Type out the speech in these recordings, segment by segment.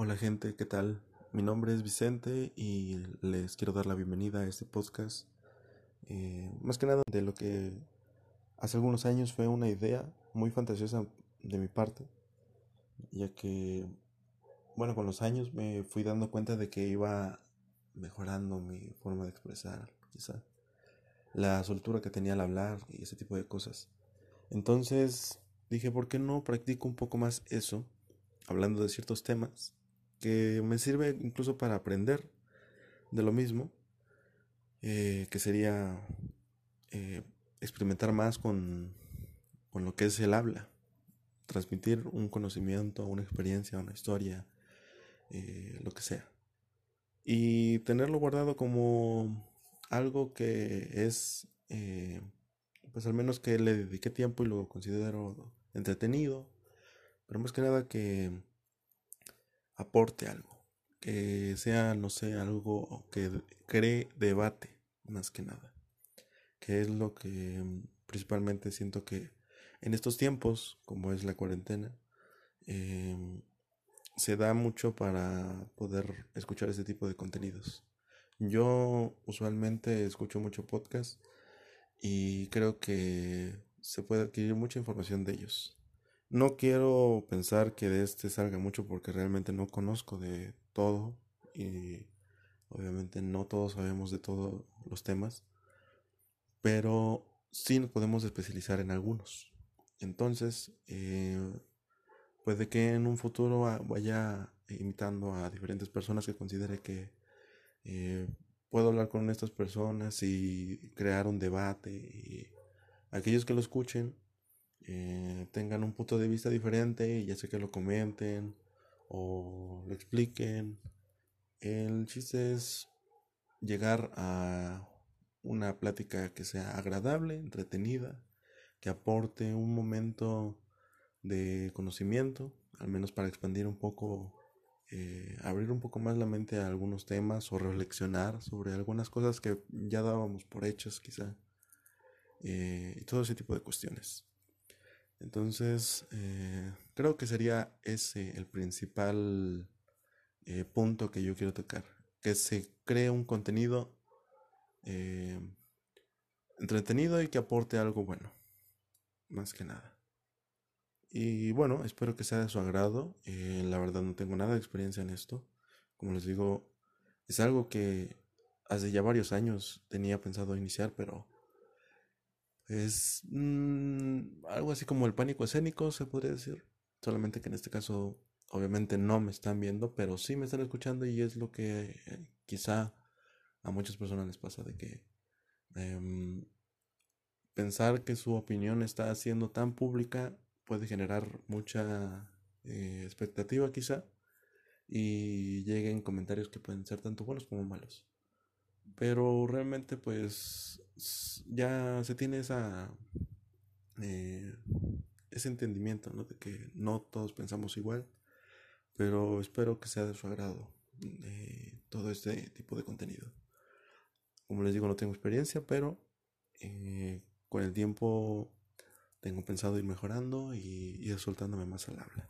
Hola gente, ¿qué tal? Mi nombre es Vicente y les quiero dar la bienvenida a este podcast. Eh, más que nada de lo que hace algunos años fue una idea muy fantasiosa de mi parte, ya que, bueno, con los años me fui dando cuenta de que iba mejorando mi forma de expresar, quizá, la soltura que tenía al hablar y ese tipo de cosas. Entonces dije, ¿por qué no practico un poco más eso, hablando de ciertos temas? Que me sirve incluso para aprender de lo mismo, eh, que sería eh, experimentar más con, con, lo que es el habla, transmitir un conocimiento, una experiencia, una historia, eh, lo que sea. Y tenerlo guardado como algo que es, pues al menos que le dedique tiempo y lo considero entretenido, pero más que nada que aporte algo, que sea, no sé, algo que cree debate, más que nada, que es lo que mm, principalmente siento que en estos tiempos, como es la cuarentena, em, se da mucho para poder escuchar ese tipo de contenidos. Yo usualmente escucho mucho podcast y creo que se puede adquirir mucha información de ellos. No quiero pensar que de este salga mucho porque realmente no conozco de todo y obviamente no todos sabemos de todos los temas, pero sí nos podemos especializar en algunos. Entonces, eh, puede que en un futuro vaya imitando a diferentes personas que considere que eh, puedo hablar con estas personas y crear un debate y aquellos que lo escuchen eh, tengan un punto de vista diferente ya sea que lo comenten o lo expliquen. El chiste es llegar a una plática que sea agradable, entretenida, que aporte un momento de conocimiento, al menos para expandir un poco, eh, abrir un poco más la mente a algunos temas o reflexionar sobre algunas cosas que ya dábamos por hechas quizá, eh, y todo ese tipo de cuestiones. Entonces, eh, creo que sería ese el principal eh, punto que yo quiero tocar, que se cree un contenido eh, entretenido y que aporte algo bueno, más que nada. Y bueno, espero que sea de su agrado. la verdad no tengo nada de experiencia en esto. Como les digo, es algo que hace ya varios años tenía pensado iniciar, pero es mm, algo así como el pánico escénico, se podría decir. Solamente que en este caso, obviamente no me están viendo, pero sí me están escuchando y es lo que eh, quizá a muchas personas les pasa de que em, pensar que su opinión está siendo tan pública puede generar mucha eh, expectativa quizá y lleguen comentarios que pueden ser tanto buenos como malos. Pero realmente pues ya se tiene esa eh, ese entendimiento, ¿no? De que no todos pensamos igual, pero espero que sea de su agrado eh, todo este tipo de contenido. Como les digo, no tengo experiencia, pero eh, con el tiempo tengo pensado ir mejorando y ir soltándome más al habla.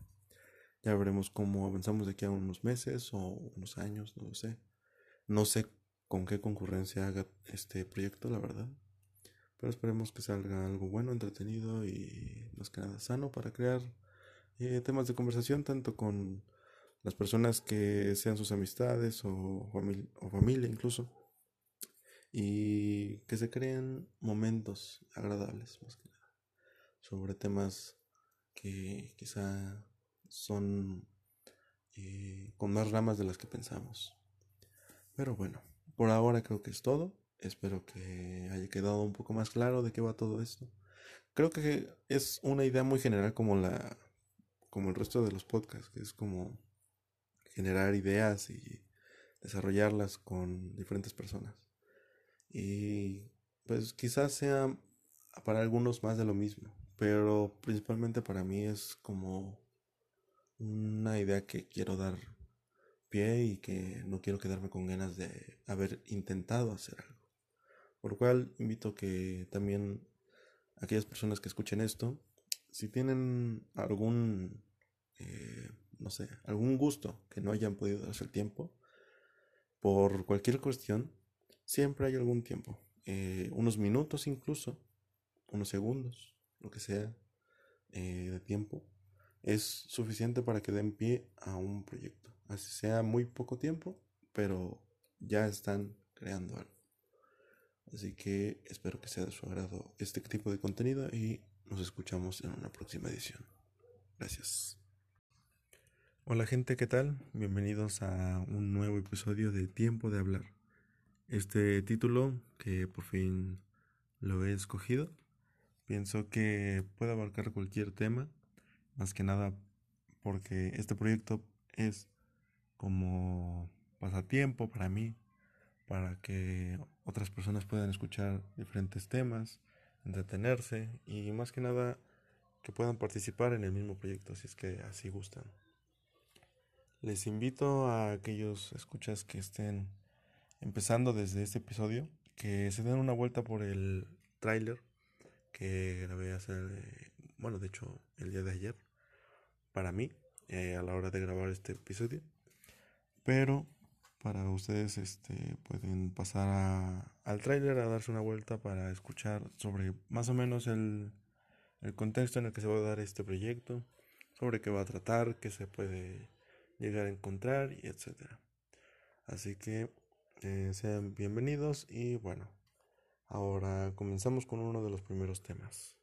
Ya veremos cómo avanzamos de aquí a unos meses o unos años, no lo sé. No sé con qué concurrencia haga este proyecto, la verdad. Pero esperemos que salga algo bueno, entretenido y más que nada sano para crear eh, temas de conversación tanto con las personas que sean sus amistades o, o familia incluso. Y que se creen momentos agradables más que nada sobre temas que quizá son eh, con más ramas de las que pensamos. Pero bueno. Por ahora creo que es todo. Espero que haya quedado un poco más claro de qué va todo esto. Creo que es una idea muy general como la como el resto de los podcasts, que es como generar ideas y desarrollarlas con diferentes personas. Y pues quizás sea para algunos más de lo mismo, pero principalmente para mí es como una idea que quiero dar pie y que no quiero quedarme con ganas de haber intentado hacer algo. Por lo cual invito que también aquellas personas que escuchen esto, si tienen algún eh, no sé, algún gusto que no hayan podido darse el tiempo, por cualquier cuestión, siempre hay algún tiempo, eh, unos minutos incluso, unos segundos, lo que sea eh, de tiempo, es suficiente para que den pie a un proyecto. Así sea muy poco tiempo, pero ya están creando algo. Así que espero que sea de su agrado este tipo de contenido y nos escuchamos en una próxima edición. Gracias. Hola gente, ¿qué tal? Bienvenidos a un nuevo episodio de Tiempo de Hablar. Este título, que por fin lo he escogido, pienso que puede abarcar cualquier tema, más que nada porque este proyecto es como pasatiempo para mí, para que otras personas puedan escuchar diferentes temas, entretenerse y más que nada que puedan participar en el mismo proyecto si es que así gustan. Les invito a aquellos escuchas que estén empezando desde este episodio que se den una vuelta por el tráiler que grabé hacer, bueno, de hecho el día de ayer para mí eh, a la hora de grabar este episodio. Pero para ustedes este, pueden pasar al tráiler a darse una vuelta para escuchar sobre más o menos el, el contexto en el que se va a dar este proyecto, sobre qué va a tratar, qué se puede llegar a encontrar y etcétera. Así que eh, sean bienvenidos y bueno, ahora comenzamos con uno de los primeros temas.